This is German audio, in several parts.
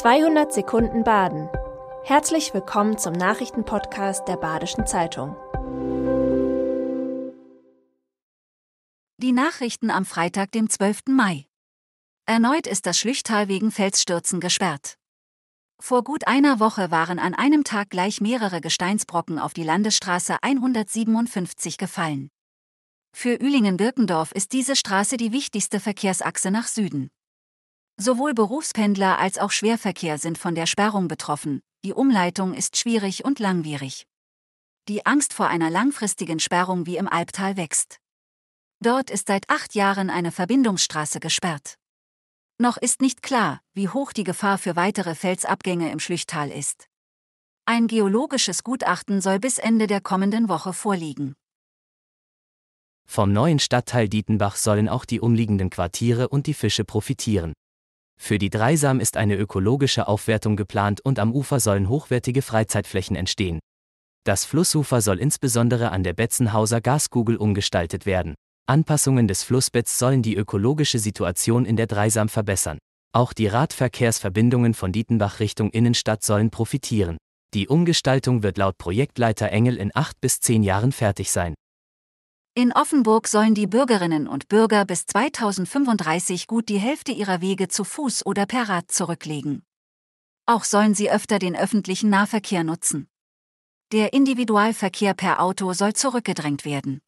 200 Sekunden Baden. Herzlich willkommen zum Nachrichtenpodcast der Badischen Zeitung. Die Nachrichten am Freitag, dem 12. Mai. Erneut ist das Schlüchtal wegen Felsstürzen gesperrt. Vor gut einer Woche waren an einem Tag gleich mehrere Gesteinsbrocken auf die Landesstraße 157 gefallen. Für Ühlingen-Birkendorf ist diese Straße die wichtigste Verkehrsachse nach Süden. Sowohl Berufspendler als auch Schwerverkehr sind von der Sperrung betroffen, die Umleitung ist schwierig und langwierig. Die Angst vor einer langfristigen Sperrung wie im Albtal wächst. Dort ist seit acht Jahren eine Verbindungsstraße gesperrt. Noch ist nicht klar, wie hoch die Gefahr für weitere Felsabgänge im Schlüchtal ist. Ein geologisches Gutachten soll bis Ende der kommenden Woche vorliegen. Vom neuen Stadtteil Dietenbach sollen auch die umliegenden Quartiere und die Fische profitieren. Für die Dreisam ist eine ökologische Aufwertung geplant und am Ufer sollen hochwertige Freizeitflächen entstehen. Das Flussufer soll insbesondere an der Betzenhauser Gaskugel umgestaltet werden. Anpassungen des Flussbetts sollen die ökologische Situation in der Dreisam verbessern. Auch die Radverkehrsverbindungen von Dietenbach Richtung Innenstadt sollen profitieren. Die Umgestaltung wird laut Projektleiter Engel in acht bis zehn Jahren fertig sein. In Offenburg sollen die Bürgerinnen und Bürger bis 2035 gut die Hälfte ihrer Wege zu Fuß oder per Rad zurücklegen. Auch sollen sie öfter den öffentlichen Nahverkehr nutzen. Der Individualverkehr per Auto soll zurückgedrängt werden.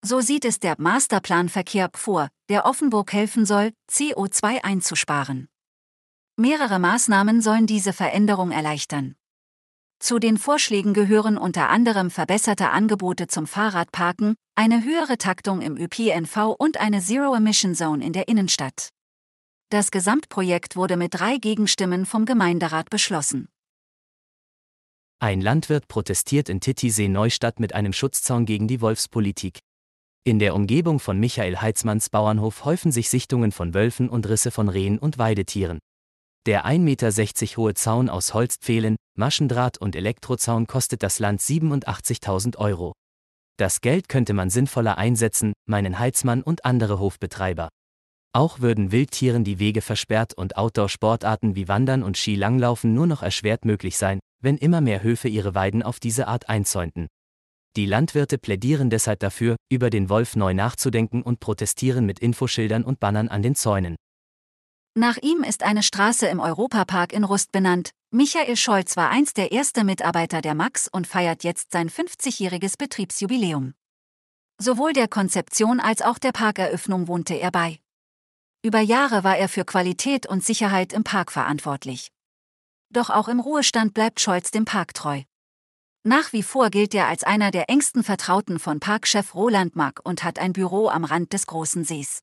So sieht es der Masterplanverkehr vor, der Offenburg helfen soll, CO2 einzusparen. Mehrere Maßnahmen sollen diese Veränderung erleichtern. Zu den Vorschlägen gehören unter anderem verbesserte Angebote zum Fahrradparken, eine höhere Taktung im ÖPNV und eine Zero-Emission-Zone in der Innenstadt. Das Gesamtprojekt wurde mit drei Gegenstimmen vom Gemeinderat beschlossen. Ein Landwirt protestiert in Titisee-Neustadt mit einem Schutzzaun gegen die Wolfspolitik. In der Umgebung von Michael Heitzmanns Bauernhof häufen sich Sichtungen von Wölfen und Risse von Rehen und Weidetieren. Der 1,60 Meter hohe Zaun aus Holzpfählen, Maschendraht und Elektrozaun kostet das Land 87.000 Euro. Das Geld könnte man sinnvoller einsetzen, meinen Heizmann und andere Hofbetreiber. Auch würden Wildtieren die Wege versperrt und Outdoor-Sportarten wie Wandern und Skilanglaufen nur noch erschwert möglich sein, wenn immer mehr Höfe ihre Weiden auf diese Art einzäunten. Die Landwirte plädieren deshalb dafür, über den Wolf neu nachzudenken und protestieren mit Infoschildern und Bannern an den Zäunen. Nach ihm ist eine Straße im Europapark in Rust benannt. Michael Scholz war einst der erste Mitarbeiter der Max und feiert jetzt sein 50-jähriges Betriebsjubiläum. Sowohl der Konzeption als auch der Parkeröffnung wohnte er bei. Über Jahre war er für Qualität und Sicherheit im Park verantwortlich. Doch auch im Ruhestand bleibt Scholz dem Park treu. Nach wie vor gilt er als einer der engsten Vertrauten von Parkchef Roland Mack und hat ein Büro am Rand des großen Sees.